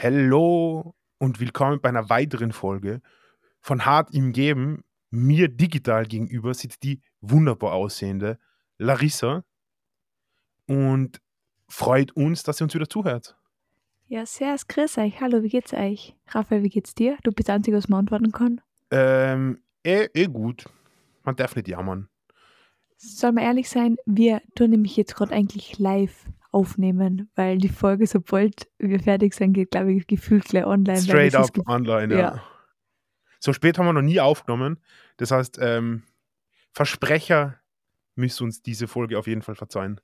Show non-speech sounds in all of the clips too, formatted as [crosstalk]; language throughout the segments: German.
Hallo und willkommen bei einer weiteren Folge von Hart im Geben. Mir digital gegenüber sitzt die wunderbar aussehende Larissa und freut uns, dass sie uns wieder zuhört. Ja, servus, grüß euch. Hallo, wie geht's euch? Raphael, wie geht's dir? Du bist der Einzige, was man antworten kann. Ähm, eh, eh gut. Man darf nicht jammern. Soll man ehrlich sein, wir tun nämlich jetzt gerade eigentlich live aufnehmen, weil die Folge, sobald wir fertig sind, geht, glaube ich, gefühlt gleich online. Straight up online, ja. ja. So spät haben wir noch nie aufgenommen. Das heißt, ähm, Versprecher müssen uns diese Folge auf jeden Fall verzeihen.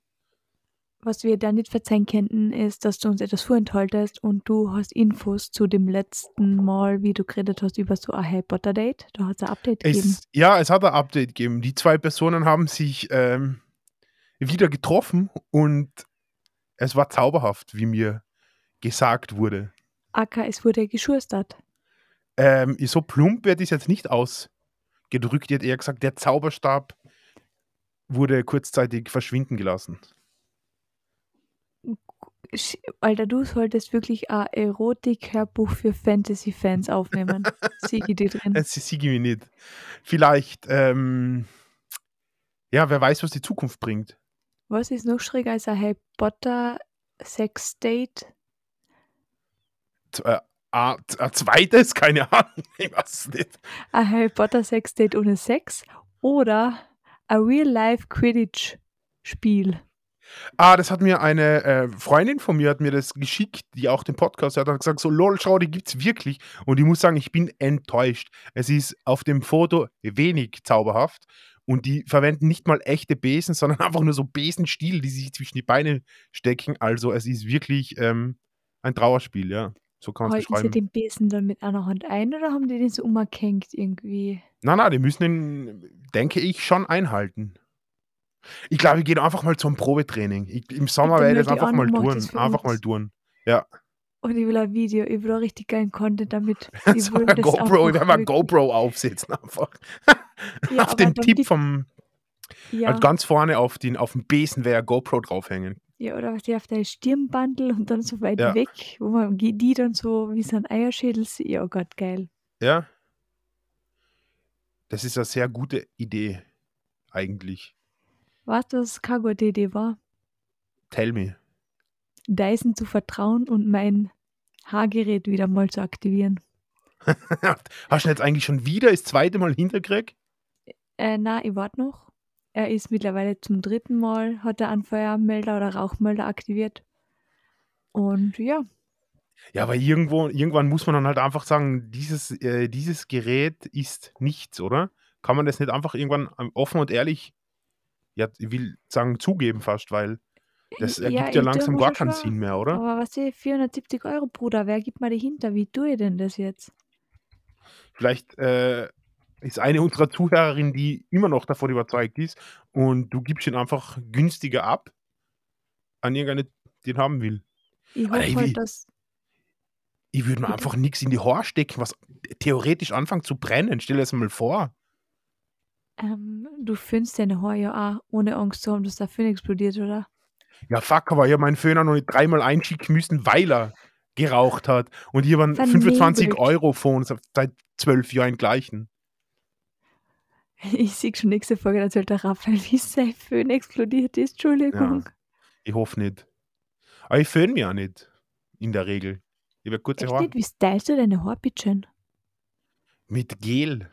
Was wir da nicht verzeihen könnten, ist, dass du uns etwas vorenthaltest und du hast Infos zu dem letzten Mal, wie du geredet hast, über so ein Harry Potter Date. Da hat es ein Update gegeben. Es, ja, es hat ein Update gegeben. Die zwei Personen haben sich ähm, wieder getroffen und es war zauberhaft, wie mir gesagt wurde. Aka, es wurde geschustert. Ähm, so plump wird es jetzt nicht ausgedrückt. Die hat eher gesagt, der Zauberstab wurde kurzzeitig verschwinden gelassen. Alter, du solltest wirklich ein Erotik-Hörbuch für Fantasy-Fans aufnehmen. [laughs] Sieh die drin. Das siege mich nicht. Vielleicht, ähm, ja, wer weiß, was die Zukunft bringt. Was ist noch schräger als ein Harry Potter Sex-Date? Äh, ein zweites, keine Ahnung, [laughs] ich weiß es nicht. Ein Harry Potter Sex-Date ohne Sex? Oder ein Real-Life-Quidditch-Spiel? Ah, das hat mir eine äh, Freundin von mir hat mir das geschickt, die auch den Podcast hört, hat gesagt so, lol, schau, die gibt's wirklich. Und ich muss sagen, ich bin enttäuscht. Es ist auf dem Foto wenig zauberhaft und die verwenden nicht mal echte Besen, [laughs] sondern einfach nur so Besenstiel, die sich zwischen die Beine stecken. Also es ist wirklich ähm, ein Trauerspiel, ja. So kann man es Halten sie beschreiben. den Besen dann mit einer Hand ein oder haben die den so umgehängt irgendwie? Nein, nein, die müssen ihn, denke ich, schon einhalten. Ich glaube, ich gehe einfach mal zum Probetraining. Ich, Im Sommer werde ich das einfach mal tun. Einfach mal tun. Ja. Und ich will ein Video, ich will auch richtig geilen Content damit. [laughs] Ich will das GoPro, ich werde mal GoPro aufsetzen einfach. [laughs] Ja, [laughs] auf den Tipp vom, Ja, also ganz vorne auf, den, auf dem Besen wäre GoPro draufhängen. ja, oder was die auf der Stirnbandel und dann so weit Ja. weg, wo man die die dann so wie so ein Eierschädel sieht. Ja, oh Gott, geil. Ja. Das ist eine sehr gute Idee, eigentlich. Was gute Idee war? Tell me. Dyson zu vertrauen und mein Haargerät wieder mal zu aktivieren. [laughs] Hast du jetzt eigentlich schon wieder das zweite Mal hinterkriegt? Äh, na, ich warte noch. Er ist mittlerweile zum dritten Mal, hat er einen Feuermelder oder Rauchmelder aktiviert. Und ja, Ja, aber irgendwo, irgendwann muss man dann halt einfach sagen, dieses, äh, dieses Gerät ist nichts, oder? Kann man das nicht einfach irgendwann ähm, offen und ehrlich, ja, ich will sagen, zugeben fast, weil das ergibt ja, langsam gar keinen. Sinn mehr, oder? Aber was ich, 470 Euro, Bruder, wer gibt mir die hinter? Wie tue ich denn das jetzt? Vielleicht äh, ist eine unserer Zuhörerinnen, die immer noch davon überzeugt ist und du gibst ihn einfach günstiger ab an irgendeine, die ihn haben will. Ich hoffe halt, dass. Ich würde mir einfach nichts in die Haare stecken, was theoretisch anfängt zu brennen. Stell dir das mal vor. Ähm, du findest deine Haare ja auch, ohne Angst zu haben, dass der Föhn explodiert, oder? Ja, fuck, aber ich habe meinen Föhner noch nicht dreimal einschicken müssen, weil er geraucht hat. Und ich habe einen Vernebelt. 25 Euro Phone seit zwölf Jahren gleichen. Ich sehe schon nächste Folge, da erzählt der Raphael, wie sein Föhn explodiert ist. Entschuldigung. Ich hoffe nicht. Aber ich föhne mich auch nicht. In der Regel. Ich habe kurze Haare. Wie stylst du deine Haare, bitteschön? Mit Gel.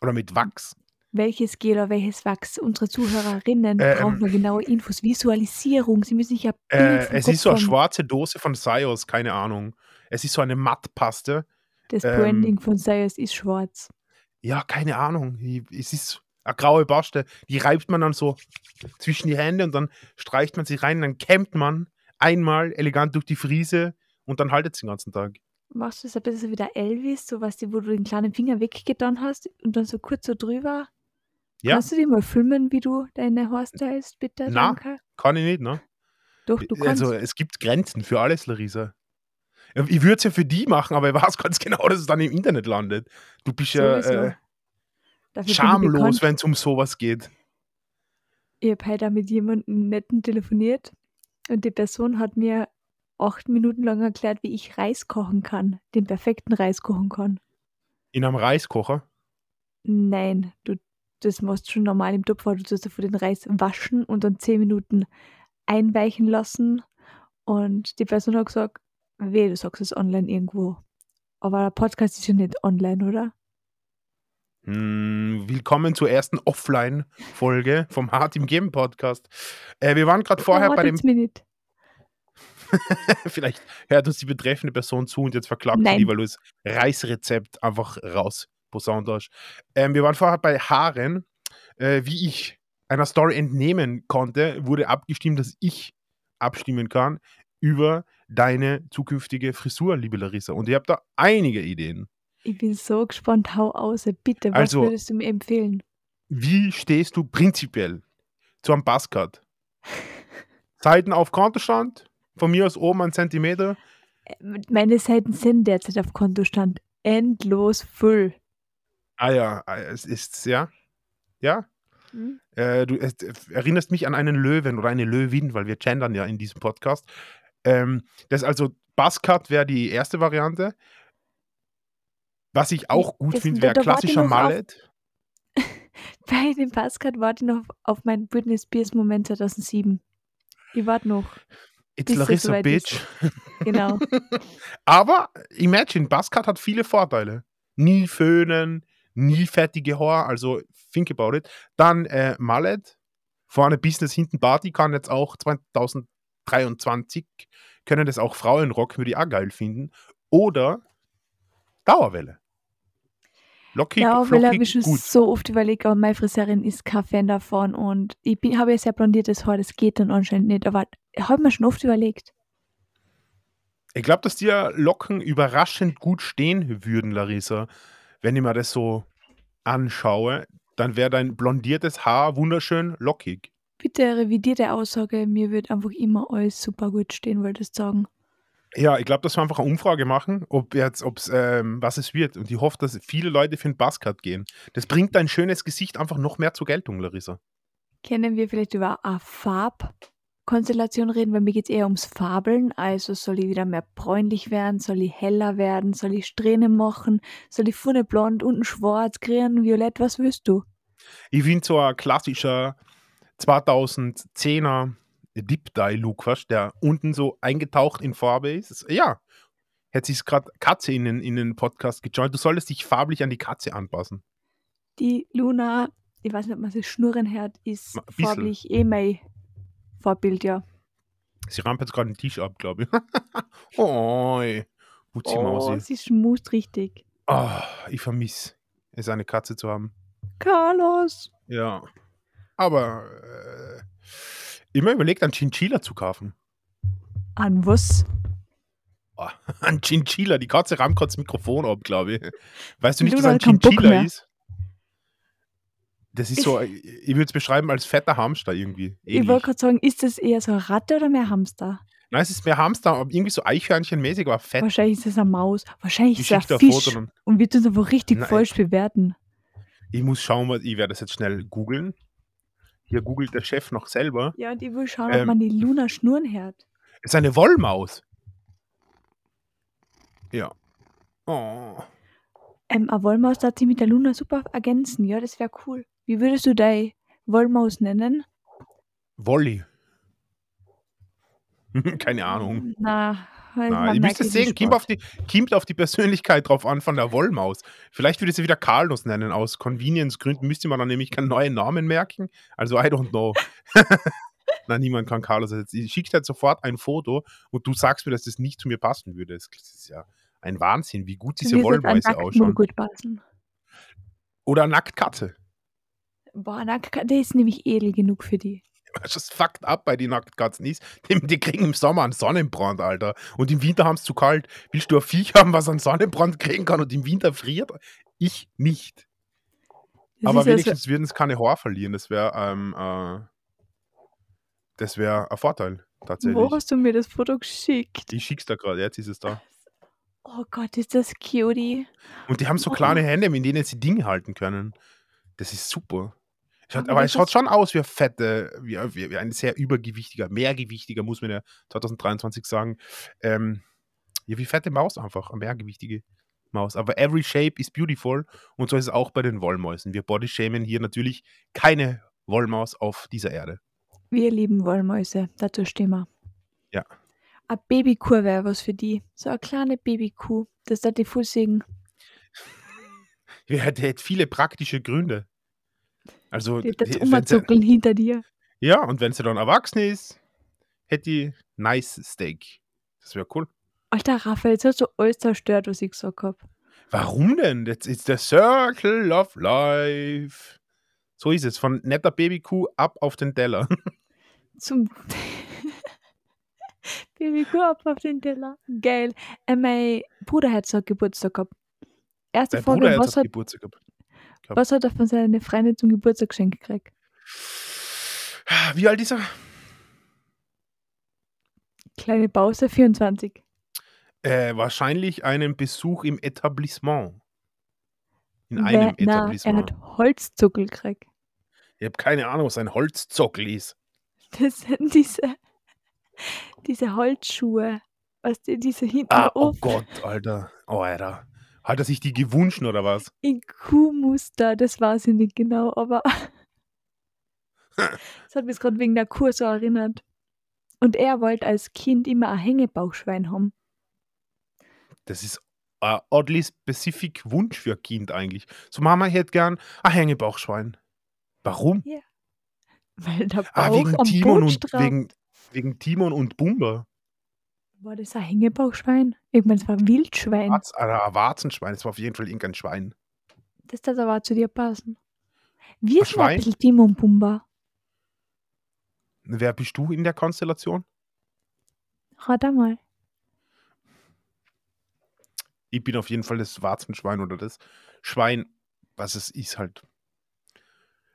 Oder mit Wachs. Welches Gel oder welches Wachs? Unsere Zuhörerinnen Ähm, brauchen nur genaue Infos. Visualisierung. Sie müssen sich ja Bild Äh, es Kopf ist so eine schwarze Dose von Sios, keine Ahnung. Es ist so eine Mattpaste. Das ähm, Branding von Sayers ist schwarz. Ja, keine Ahnung. Es ist eine graue Paste. Die reibt man dann so zwischen die Hände und dann streicht man sie rein. Dann kämmt man einmal elegant durch die Friese und dann haltet es den ganzen Tag. Machst du das ein bisschen wie der Elvis, so was, wo du den kleinen Finger weggetan hast und dann so kurz so drüber? Ja. Kannst du dir mal filmen, wie du deine Haare stylst, bitte? Na, Danke. Kann ich nicht, ne? Doch, du kannst. Also es gibt Grenzen für alles, Larissa. Ich würde es ja für die machen, aber ich weiß ganz genau, dass es dann im Internet landet. Du bist ja äh, schamlos, wenn es um sowas geht. Ich habe heute mit jemandem netten telefoniert und die Person hat mir acht Minuten lang erklärt, wie ich Reis kochen kann, den perfekten Reis kochen kann. In einem Reiskocher. Nein, du, das machst du schon normal im Topf, du tust davor den Reis waschen und dann zehn Minuten einweichen lassen. Und die Person hat gesagt, weh, du sagst es online irgendwo. Aber der Podcast ist ja nicht online, oder? Hm, willkommen zur ersten Offline-Folge vom Hart im Game Podcast. Äh, wir waren gerade vorher bei dem. Nicht. [laughs] Vielleicht hört uns die betreffende Person zu und jetzt verklagt sie Nein. die, weil du das Reisrezept einfach raus posaunt hast. Ähm, wir waren vorher bei Haaren. Äh, wie ich einer Story entnehmen konnte, wurde abgestimmt, dass ich abstimmen kann über deine zukünftige Frisur, liebe Larissa. Und ihr habt da einige Ideen. Ich bin so gespannt, hau aus. Bitte, was Also- würdest du mir empfehlen? Wie stehst du prinzipiell zu einem Buzzcut? [laughs] Seiten auf Kontostand, von mir aus oben einen Zentimeter. Meine Seiten sind derzeit auf Kontostand endlos voll. Ah ja, ah, es ist, ja. Ja. Hm? Äh, du es, erinnerst mich an einen Löwen oder eine Löwin, weil wir gendern ja in diesem Podcast. Ähm, das also, Buzzcut wäre die erste Variante. Was ich auch gut finde, wäre klassischer auf- Mallet. [laughs] Bei dem Passcard warte ich noch auf meinen Britney Spears Moment 2007. Ich warte noch. It's Larissa soweit Bitch. ist. [laughs] Genau. [laughs] Aber imagine, Buzzcut hat viele Vorteile. Nie föhnen, nie fettige Haare, also think about it. Dann äh, Mallet, vorne Business, hinten Party, kann jetzt auch 2023, können das auch Frauen rocken, würde ich auch geil finden. Oder Dauerwelle. Lockig, ja, weil habe flockig, ich schon gut. so oft überlegt, aber meine Friseurin ist kein Fan davon und ich habe ja sehr blondiertes Haar, das geht dann anscheinend nicht, aber ich habe mir schon oft überlegt. Ich glaube, dass dir Locken überraschend gut stehen würden, Larissa. Wenn ich mir das so anschaue, dann wäre dein blondiertes Haar wunderschön lockig. Bitte revidier die Aussage, mir wird einfach immer alles super gut stehen, wolltest du sagen. Ja, ich glaube, dass wir einfach eine Umfrage machen, ob jetzt, ob's, ähm, was es wird. Und ich hoffe, dass viele Leute für den Buzzcut gehen. Das bringt dein schönes Gesicht einfach noch mehr zur Geltung, Larissa. Können wir vielleicht über eine Farbkonstellation reden, weil mir geht es eher ums Fabeln. Also soll ich wieder mehr bräunlich werden, soll ich heller werden, soll ich Strähnen machen, soll ich vorne blond, unten schwarz, grün, violett, was willst du? Ich finde so ein klassischer 2010er Deep Dye Look, weißt, der unten so eingetaucht in Farbe ist. Ja, hat sich gerade Katze in den, in den Podcast gejoint. Du solltest dich farblich an die Katze anpassen. Die Luna, ich weiß nicht, ob man sie schnurren hört, ist farblich eh mein Vorbild, ja. Sie rammt jetzt gerade den Tisch ab, glaube ich. [laughs] oh, Putzi Oh, Mausi. sie schmust richtig. Oh, ich vermisse es, eine Katze zu haben. Carlos! Ja. Aber äh, immer überlegt, einen Chinchilla zu kaufen. An was? [laughs] Oh, ein Chinchilla. Die Katze rammt gerade das Mikrofon ab, glaube ich. Weißt du nicht, Du was ein Chinchilla ist? Das ist so, ich würde es beschreiben als fetter Hamster irgendwie. Ich Ähnlich. wollte gerade sagen, ist das eher so eine Ratte oder mehr Hamster? Nein, es ist mehr Hamster, aber irgendwie so Eichhörnchenmäßig, aber fett. Wahrscheinlich ist es eine Maus. Wahrscheinlich Ich ist es ein ein Fisch. Dann. Und wir tun es einfach richtig Nein. falsch bewerten. Ich muss schauen, was, ich werde das jetzt schnell googeln. Hier googelt der Chef noch selber. Ja, und ich will schauen, Ähm. ob man die Luna schnurren hört. Es ist eine Wollmaus. Ja. Oh. Ähm, eine Wollmaus darf sich mit der Luna super ergänzen. Ja, das wäre cool. Wie würdest du deine Wollmaus nennen? Wolli. [laughs] Keine Ahnung. Na, Nein, man ihr müsst es sehen, kommt auf, die, kommt auf die Persönlichkeit drauf an von der Wollmaus. Vielleicht würde sie wieder Carlos nennen, aus Convenience-Gründen müsste man dann nämlich keinen neuen Namen merken. Also, I don't know. [laughs] Nein, niemand kann Carlos ersetzen. Ich schicke dir sofort ein Foto und du sagst mir, dass das nicht zu mir passen würde. Das ist ja ein Wahnsinn, wie gut diese Wollmäuse ausschauen. gut passen. Oder Nacktkatze. Boah, Nackt, der ist nämlich edel genug für die. [laughs] Das fucked up bei den Nacktkatzen ist, die, die kriegen im Sommer einen Sonnenbrand, Alter. Und im Winter haben es zu kalt. Willst du ein Viech haben, was einen Sonnenbrand kriegen kann und im Winter friert? Ich nicht. Das Aber wenigstens würden es keine Haare verlieren. Das wäre ähm, äh, das wäre ein Vorteil, tatsächlich. wo hast du mir das Foto geschickt? Ich schick's da gerade, jetzt ist es da. Oh Gott, ist das cutie. Und die haben so Oh. kleine Hände, mit denen sie Dinge halten können. Das ist super. Schaut, Aber es schaut schon aus wie ein fette, wie, wie, ein sehr übergewichtiger, mehrgewichtiger, muss man ja 2023 sagen. Ähm, ja, wie fette Maus einfach, eine mehrgewichtige Maus. Aber every shape is beautiful und so ist es auch bei den Wollmäusen. Wir bodyshamen hier natürlich keine Wollmaus auf dieser Erde. Wir lieben Wollmäuse, dazu stehen wir. Ja. Eine Babykuh wäre was für die. So eine kleine Babykuh. Das hat die Fußsägen. [laughs] Ja, der hat viele praktische Gründe. Also, Die hat das umzuckeln hinter dir. ja, und wenn sie dann erwachsen ist, hätte die nice Steak. Das wäre cool. Alter, Raphael, jetzt hast du alles zerstört, was ich gesagt habe. Warum denn? That's it's the circle of life. So ist es. Von netter Babykuh ab auf den Teller. [laughs] Zum [laughs] Babykuh ab auf den Teller. Geil. Äh, mein Bruder hat so Geburtstag gehabt. Erste Dein Frage, Bruder hat was hat, Geburtstag gehabt. Was hat er von seiner Freundin zum Geburtstag geschenkt gekriegt? Wie alt ist er? Kleine Pause, 24. Äh, wahrscheinlich einen Besuch im Etablissement. In Wer- einem na, er Etablissement. hat Holzzuckel gekriegt. Ich habe keine Ahnung, was ein Holzzockel ist. Das sind diese, diese Holzschuhe. Weißt du, diese hinten Ah, oh Gott, Alter. Oh, Alter. Hat er sich die gewünscht oder was? in Kuhmuster, das weiß ich nicht genau, aber [laughs] das hat mich gerade wegen der Kuh so erinnert. Und er wollte als Kind immer ein Hängebauchschwein haben. Das ist ein oddly specific Wunsch für ein Kind eigentlich. So, Mama hätte gern ein Hängebauchschwein. Warum? Weil der Bauch Ah, wegen am Timon Boden und wegen, wegen Timon und Bumba. War das ein Hängebauchschwein? Ich meine, es war ein Wildschwein. Warz, ein Warzenschwein. Das war auf jeden Fall irgendein Schwein. Das darf aber zu dir passen. Wir Ein sind ein Schwein? bisschen Timon und Pumba. Wer bist du in der Konstellation? Rat einmal. Ich bin auf jeden Fall das Warzenschwein oder das Schwein, was es ist halt.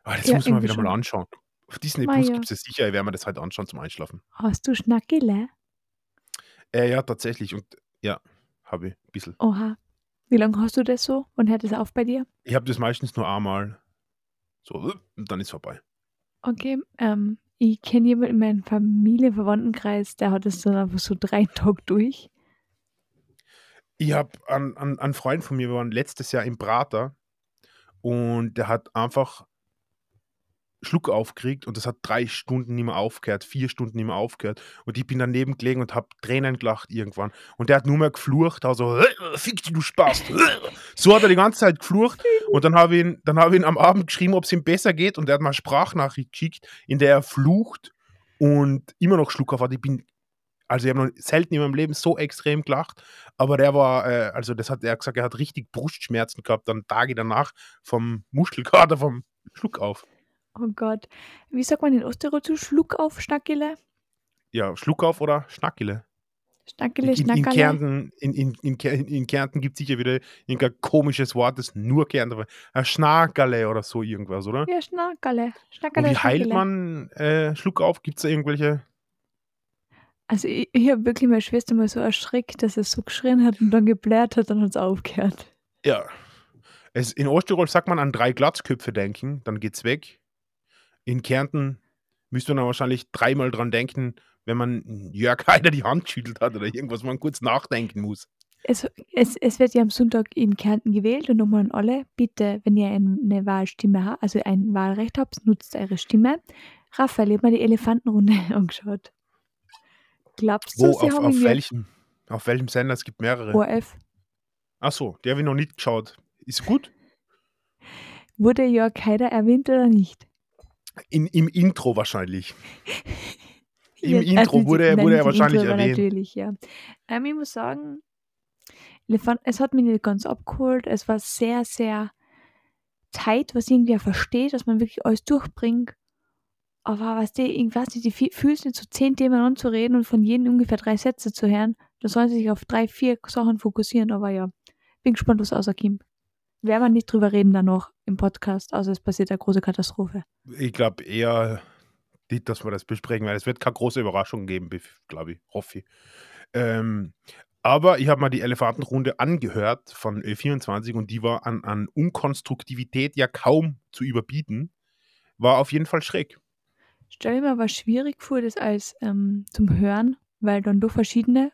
Aber das Ja, muss man wieder mal schon. anschauen. Auf Disney Plus ja. gibt es sicher, ich werde mir das halt anschauen zum Einschlafen. Hast du Schnackele? Äh, ja, tatsächlich. Und ja, habe ich ein bisschen. Oha. Wie lange hast du das so? Und hört es auf bei dir? Ich habe das meistens nur einmal. So, und dann ist vorbei. Okay, ähm, ich kenne jemanden in meinem Familie, Verwandtenkreis, der hat es dann einfach so drei [laughs] Tage durch. Ich habe einen, einen, einen Freund von mir, wir waren letztes Jahr im Prater und der hat einfach Schluck aufgekriegt und das hat drei Stunden nicht mehr aufgehört, vier Stunden nicht mehr aufgehört. Und ich bin daneben gelegen und habe Tränen gelacht irgendwann. Und der hat nur mehr geflucht, also, [laughs] fick dich, du Spaß. [laughs] So hat er die ganze Zeit geflucht. Und dann habe ich, ihn- dann hab ich ihn am Abend geschrieben, ob es ihm besser geht. Und er hat mal eine Sprachnachricht geschickt, in der er flucht und immer noch Schluck auf hat. Ich bin, also ich habe noch selten in meinem Leben so extrem gelacht. Aber der war, äh, also das hat er gesagt, er hat richtig Brustschmerzen gehabt, dann Tage danach vom Muschelkater, vom Schluck auf. Oh Gott. Wie sagt man in Osttirol zu Schluck auf, Schnackele? Ja, Schluck auf oder Schnackele. Schnackele, In, in, in? Kärnten, in, in, in, in Kärnten gibt es sicher wieder irgendein komisches Wort, das nur Kärnten. Ein Schnackerle oder so irgendwas, oder? Ja, Schnackerle. Und Schnackerle, wie heilt Schnackele. man äh, Schluck auf? Gibt es da irgendwelche? Also ich, ich habe wirklich meine Schwester mal so erschreckt, dass er so geschrien hat und dann geblärt hat und es aufgehört. Ja. Es, in Osttirol sagt man an drei Glatzköpfe denken, dann geht's weg. In Kärnten müsste man wahrscheinlich dreimal dran denken, wenn man Jörg Haider die Hand geschüttelt hat oder irgendwas, man kurz nachdenken muss. Es, es, es wird ja am Sonntag in Kärnten gewählt und nochmal an alle, bitte, wenn ihr eine Wahlstimme habt, also ein Wahlrecht habt, nutzt eure Stimme. Raphael, ich habe mir die Elefantenrunde [laughs] angeschaut. Glaubst du, Wo, sie auf, haben auf, welchem, auf welchem Sender? Es gibt mehrere. ORF? Achso, der habe ich noch nicht geschaut. Ist gut? Wurde Jörg Haider erwähnt oder nicht? In, Im Intro wahrscheinlich. Im Ja, Intro also, wurde er- nein, wurde er wahrscheinlich Intro erwähnt. Natürlich, ja. Ähm, ich muss sagen, es hat mich nicht ganz abgeholt. Es war sehr, sehr tight, was irgendwie auch versteht, dass man wirklich alles durchbringt. Aber was die, ich weiß nicht, die fü- fühlen sich zu zehn Themen anzureden und von jedem ungefähr drei Sätze zu hören. Da sollen sie sich auf drei, vier Sachen fokussieren. Aber ja, bin gespannt, was rauskommt. Werden wir nicht drüber reden dann noch im Podcast, außer es passiert eine große Katastrophe. Ich glaube eher nicht, dass wir das besprechen, weil es wird keine große Überraschung geben, glaube ich, hoffe ich. Ähm, Aber ich habe mal die Elefantenrunde angehört von Ö24 und die war an, an Unkonstruktivität ja kaum zu überbieten. War auf jeden Fall schräg. Stell dir mal was schwierig vor, das als ähm, zum Hören, weil dann doch verschiedene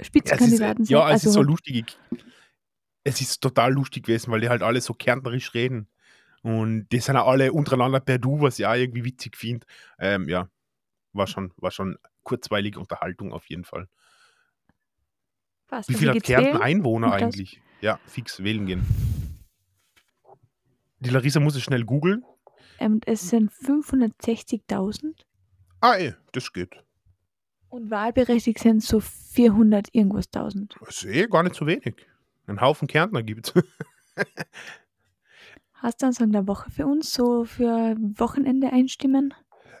Spitzenkandidaten ja, es ist, sind. Ja, es also, ist so lustig. Es ist total lustig gewesen, weil die halt alle so kärntnerisch reden. Und die sind auch alle untereinander per Du, was ich auch irgendwie witzig finde. Ähm, ja, war schon, war schon kurzweilige Unterhaltung auf jeden Fall. Was, Wie viel hat geht's Kärnten wählen? Einwohner eigentlich? Ja, fix wählen gehen. Die Larissa muss es schnell googeln. Ähm, es sind 560.000 Ah, ey, das geht. und wahlberechtigt sind so 400 irgendwas 1000. Das ist eh gar nicht so wenig. Ein Haufen Kärntner gibt es. [laughs] Hast du einen Song der Woche für uns, so für Wochenende einstimmen?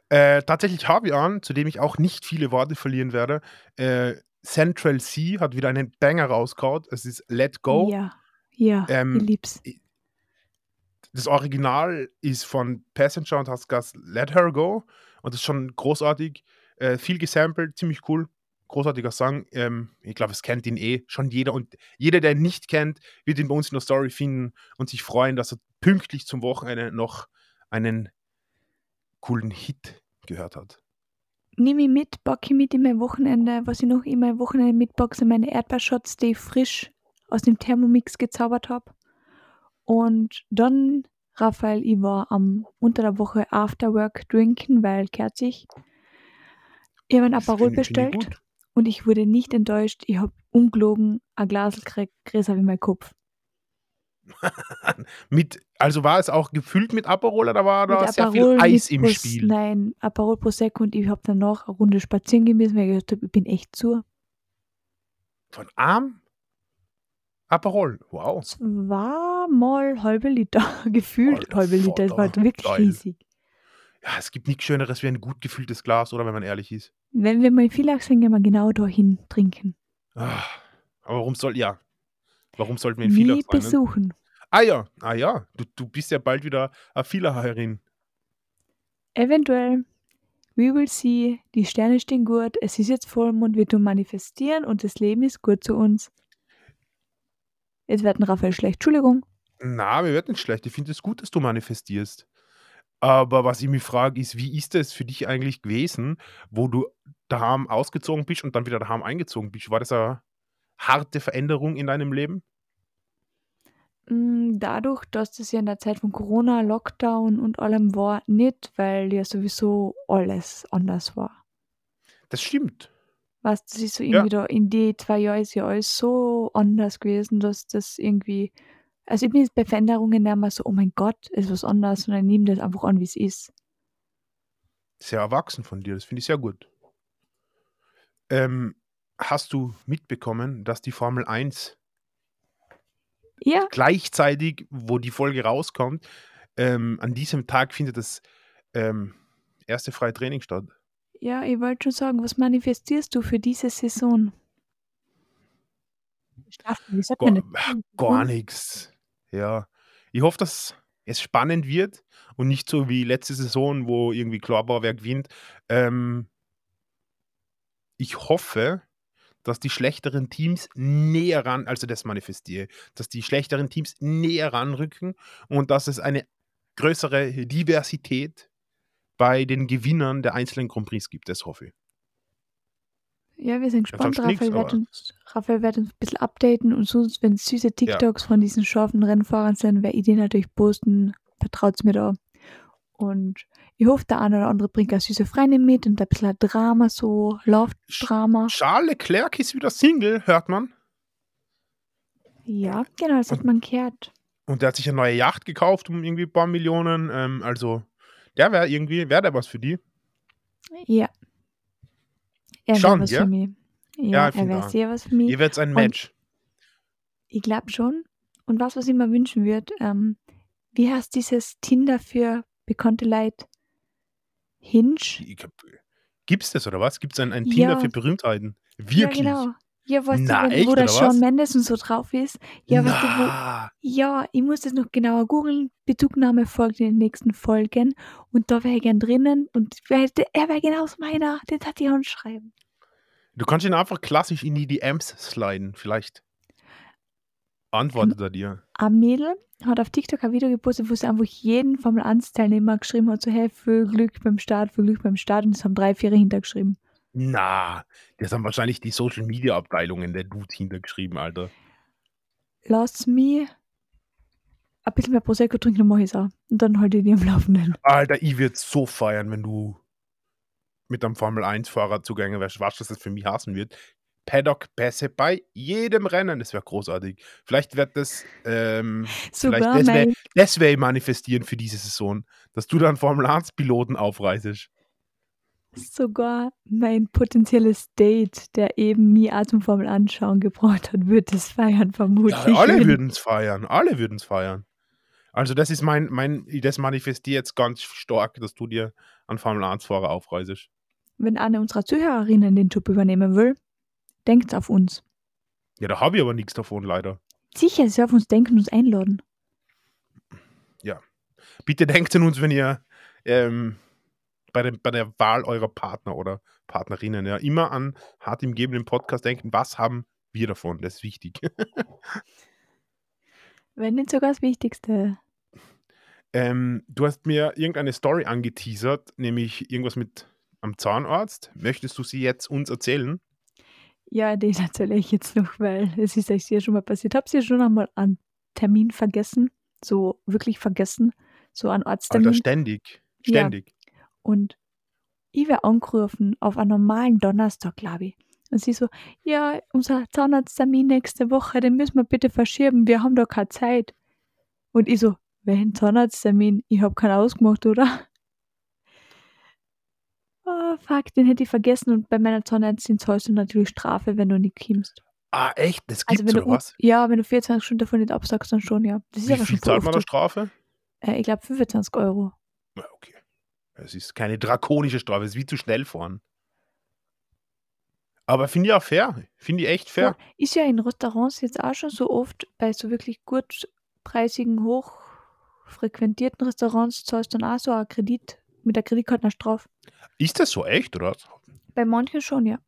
Äh, tatsächlich habe ich einen, zu dem ich auch nicht viele Worte verlieren werde. Äh, Central C hat wieder einen Banger rausgehauen. Es ist Let Go. Ja, ja, Ähm, ich lieb's. Das Original ist von Passenger und heißt Let Her Go. Und das ist schon großartig. Äh, viel gesampelt, ziemlich cool. Großartiger Song. Ähm, ich glaube, es kennt ihn eh schon jeder. Und jeder, der ihn nicht kennt, wird ihn bei uns in der Story finden und sich freuen, dass er pünktlich zum Wochenende noch einen coolen Hit gehört hat. Nimm ich mit, pack ich mit in mein Wochenende. Was ich noch in mein Wochenende mitpacke, sind meine Erdbeershots, die ich frisch aus dem Thermomix gezaubert habe. Und dann, Raphael, ich war am unter der Woche Afterwork drinken, weil kerzig. Ich habe ein Aperol bestellt. Und ich wurde nicht enttäuscht. Ich habe ungelogen ein Glas gekriegt, größer wie mein Kopf. [laughs] Mit, also war es auch gefüllt mit Aperol oder war da Mit sehr viel Aperol, Eis mit im Pros- Spiel? Nein, Aperol Prosecco und ich habe danach eine Runde spazieren gewesen, weil ich gedacht habe, ich bin echt zu. Von Arm? Aperol, wow. Zweimal halbe Liter, [laughs] gefühlt Alter halbe Liter, es war Vater, wirklich geil. riesig. Ja, es gibt nichts Schöneres wie ein gut gefülltes Glas, oder wenn man ehrlich ist. Wenn wir mal in Villach sind, gehen wir genau dahin trinken. Ah, aber warum soll, ja, warum sollten wir in Villach sein? Ne? besuchen. Ah ja, ah ja, du, du bist ja bald wieder eine Villacherin. Eventuell, we will see, die Sterne stehen gut, es ist jetzt Vollmond, wir tun manifestieren und das Leben ist gut zu uns. Jetzt wird ein Raphael schlecht, Entschuldigung. Na, mir wird nicht schlecht. Ich finde es gut, dass du manifestierst. Aber was ich mich frage, ist, wie ist es für dich eigentlich gewesen, wo du daheim ausgezogen bist und dann wieder daheim eingezogen bist? War das eine harte Veränderung in deinem Leben? Mm, Dadurch, dass das ja in der Zeit von Corona, Lockdown und allem war, nicht, weil ja sowieso alles anders war. Das stimmt. Weißt das ist so Ja. irgendwie da, in die zwei Jahren ist ja alles so anders gewesen, dass das irgendwie, also ich bin jetzt bei Veränderungen nicht mehr so, oh mein Gott, ist was anders, sondern ich nehme das einfach an, wie es ist. Sehr erwachsen von dir, das finde ich sehr gut. Ähm, hast du mitbekommen, dass die Formel 1 Ja, gleichzeitig, wo die Folge rauskommt, ähm, an diesem Tag findet das ähm, erste freie Training statt? ja, ich wollte schon sagen, was manifestierst du für diese Saison? Staffel, wie sagt man Gar, das? gar nichts. Ja. Ich hoffe, dass es spannend wird und nicht so wie letzte Saison, wo irgendwie klar war, gewinnt. Ähm, ich hoffe, dass die schlechteren Teams näher ran, also das manifestiere, dass die schlechteren Teams näher ranrücken und dass es eine größere Diversität bei den Gewinnern der einzelnen Grand Prix gibt. Das hoffe ich. Ja, wir sind Ja, gespannt. Raphael, wird uns, Raphael wird uns ein bisschen updaten und sonst, wenn es süße TikToks von diesen scharfen Rennfahrern sind, werde ich die natürlich posten. Vertraut mir da. Und ich hoffe, der eine oder andere bringt eine süße Freundin mit und ein bisschen Drama, so Laufdrama. Charles Leclerc ist wieder Single, hört man. Ja, genau, das hat man gehört. Und der hat sich eine neue Yacht gekauft um irgendwie ein paar Millionen. Ähm, also, der wäre irgendwie, wäre der was für die. Ja. Er Schon, was gell? für mich. Ja, Ja, ich er wäre sehr was für mich. Ihr werdet ein Und- Match. Ich glaube schon. Und was, was ich mir wünschen würde, ähm, wie heißt dieses Tinder für bekannte Leute? Hinge? Gibt es das oder was? Gibt es ein, ein Ja. Tinder für Berühmtheiten? Wirklich? Ja, genau. Ja, weißt Na, du, wo, echt, wo der Shawn? Mendes und so drauf ist. Ja, weißt du, wo, Na, ja, ich muss das noch genauer googeln. Bezugnahme folgt in den nächsten Folgen. Und da wäre ich gern drinnen. Und wär, er wäre genauso meiner. Den hat ich anschreiben. Du kannst ihn einfach klassisch in die DMs sliden. Vielleicht antwortet er dir. Ein Mädel hat auf TikTok ein Video gepostet, wo sie einfach jeden Formel 1 Teilnehmer geschrieben hat, so hey, viel Glück beim Start, viel Glück beim Start und das haben drei, vier hintergeschrieben. Na, das haben wahrscheinlich die Social Media Abteilungen der Dudes hintergeschrieben, Alter. Lass mich ein bisschen mehr Prosecco trinken, dann mach ich's auch. Und dann halte ich die am Laufenden. Alter, ich würde so feiern, wenn du mit einem Formel 1-Fahrer zugange wärst. Weißt du, dass das für mich hassen wird? Paddock-Pässe bei jedem Rennen. Das wäre großartig. Vielleicht wird das, ähm, vielleicht das wäre wär manifestieren für diese Saison, dass du dann Formel 1-Piloten aufreißest. Sogar mein potenzielles Date, der eben mir auch zum Formel anschauen gebraucht hat, wird es feiern, Ja, vermutlich. alle [laughs] wenn- würden es feiern. Alle würden es feiern. Also, das ist mein, mein, das manifestiert jetzt ganz stark, dass du dir einen Formel 1-Fahrer aufreißest. Wenn eine unserer Zuhörerinnen den Job übernehmen will, denkt auf uns. Ja, da habe ich aber nichts davon, leider. Sicher, sie auf uns denken und uns einladen. Bitte denkt an uns, wenn ihr ähm, bei, dem, bei der Wahl eurer Partner oder Partnerinnen ja immer an hart im Geben im Podcast denken, was haben wir davon? Das ist wichtig. [laughs] Wenn nicht sogar das Wichtigste. ähm, du hast mir irgendeine Story angeteasert, nämlich irgendwas mit am Zahnarzt. Möchtest du sie jetzt uns erzählen? Ja, den erzähle ich jetzt noch, weil es ist euch ja schon mal passiert. Habt ihr schon einmal einen Termin vergessen? So wirklich vergessen? So einen Alter, Arzttermin? ständig. Ja. Ständig. Und ich werde angerufen auf einen normalen Donnerstag, glaube ich. Und sie so, ja, unser Zahnarzttermin nächste Woche, den müssen wir bitte verschieben, wir haben da keine Zeit. Und ich so, welchen Zahnarzttermin? Ich habe keinen ausgemacht, oder? Oh, [laughs] fuck, den hätte ich vergessen. Und bei meiner Zahnärztin zahlst du natürlich Strafe, wenn du nicht kommst. Ah, echt? Das Also gibt's wenn du, was? ja, wenn du 24 Stunden davon nicht absagst, dann schon, ja. Das ist Wie aber schon viel zahlt man da. Strafe? Äh, ich glaube 25 Euro. Ja, okay. Es ist keine drakonische Strafe, es ist wie zu schnell fahren. Aber finde ich auch fair. Finde ich echt fair. Ja, ist ja in Restaurants jetzt auch schon so oft bei so wirklich gutpreisigen, hochfrequentierten Restaurants zahlst du dann auch so einen Kredit mit der Kreditkarte eine Strafe. Ist das so echt, oder? Bei manchen schon, ja.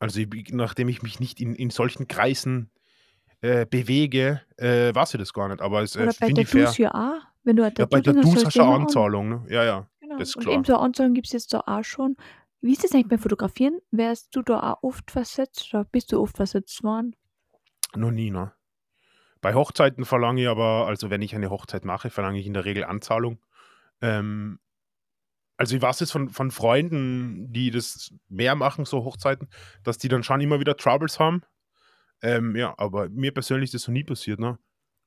Also, ich, nachdem ich mich nicht in, in solchen Kreisen äh, bewege, äh, weiß ich das gar nicht. Aber es äh, finde ich fair. Ja auch. Wenn du Ja, bei Tattoos hast, du eine. Anzahlung, ne? Ja, ja. Genau. das ist Und klar. eben so Anzahlung gibt es jetzt da auch schon. Wie ist das eigentlich beim Fotografieren? Wärst du da auch oft versetzt oder bist du oft versetzt worden? Noch nie, ne? Bei Hochzeiten verlange ich aber, also wenn ich eine Hochzeit mache, verlange ich in der Regel Anzahlung. Ähm, also ich weiß jetzt von, von Freunden, die das mehr machen, so Hochzeiten, dass die dann schon immer wieder Troubles haben. Ähm, ja, aber mir persönlich ist das noch nie passiert, ne?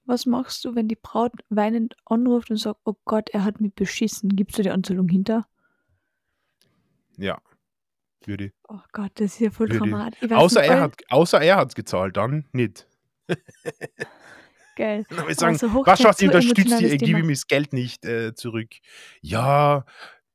Was machst du, wenn die Braut weinend anruft und sagt, oh Gott, er hat mich beschissen? Gibst du die Anzahlung hinter? Ja. Würde ich. Oh Gott, das ist ja voll dramatisch. Außer nicht, er hat außer er hat's gezahlt, dann nicht. Geil. [laughs] Dann ich sagen, Also was Hochzeit, schaust so du unterstützt die, gebe ihm das Geld nicht äh, zurück. Ja,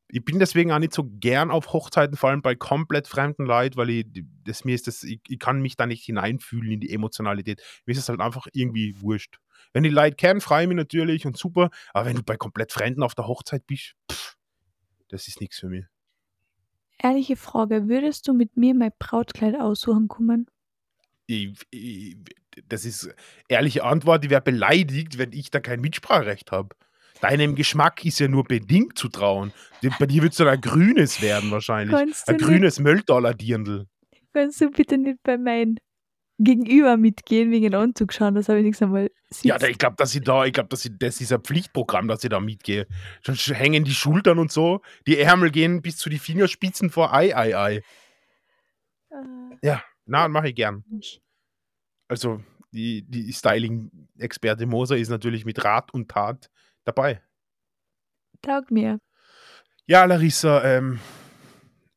ich bin deswegen auch nicht so gern auf Hochzeiten, vor allem bei komplett fremden Leuten, weil ich, das, mir ist das, ich, ich kann mich da nicht hineinfühlen in die Emotionalität. Mir ist es halt einfach irgendwie wurscht. Wenn die Leute kennen, freue ich mich natürlich und super, aber wenn du bei komplett Fremden auf der Hochzeit bist, pff, das ist nichts für mich. Ehrliche Frage, würdest du mit mir mein Brautkleid aussuchen kommen? Ich, ich, das ist ehrliche Antwort, ich wäre beleidigt, wenn ich da kein Mitspracherecht habe. Deinem Geschmack ist ja nur bedingt zu trauen. Bei dir wird es dann ein grünes werden wahrscheinlich. Kannst Ein grünes Mölldollar-Dirndl. Kannst du bitte nicht bei meinem Gegenüber mitgehen wegen Anzug schauen, das habe ich nichts einmal Ja, da- ich glaube, dass ich da, ich glaube, dass ich, das ist ein Pflichtprogramm, dass ich da mitgehe. Schon sch- hängen die Schultern und so, die Ärmel gehen bis zu die Fingerspitzen vor Ei, Ei, Ei. Ja, na, mache ich gern. Also, die, die Styling-Experte Moser ist natürlich mit Rat und Tat dabei. Taug mir. Ja, Larissa, ähm,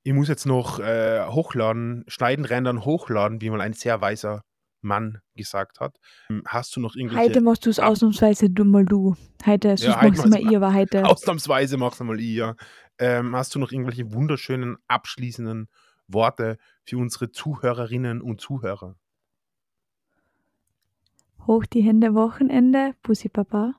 ich muss jetzt noch äh, hochladen, schneiden, rendern, hochladen, wie mal ein sehr weiser Mann gesagt hat. Ähm, Hast du noch irgendwelche Heute machst du es Ja. ausnahmsweise du mal du. Heute, sonst heute machst du mal mal. ihr, aber heute. [laughs] Ausnahmsweise mach's mal ich, ja. Ähm, hast du noch irgendwelche wunderschönen, abschließenden Worte für unsere Zuhörerinnen und Zuhörer? Hoch die Hände, Wochenende. Bussi Papa.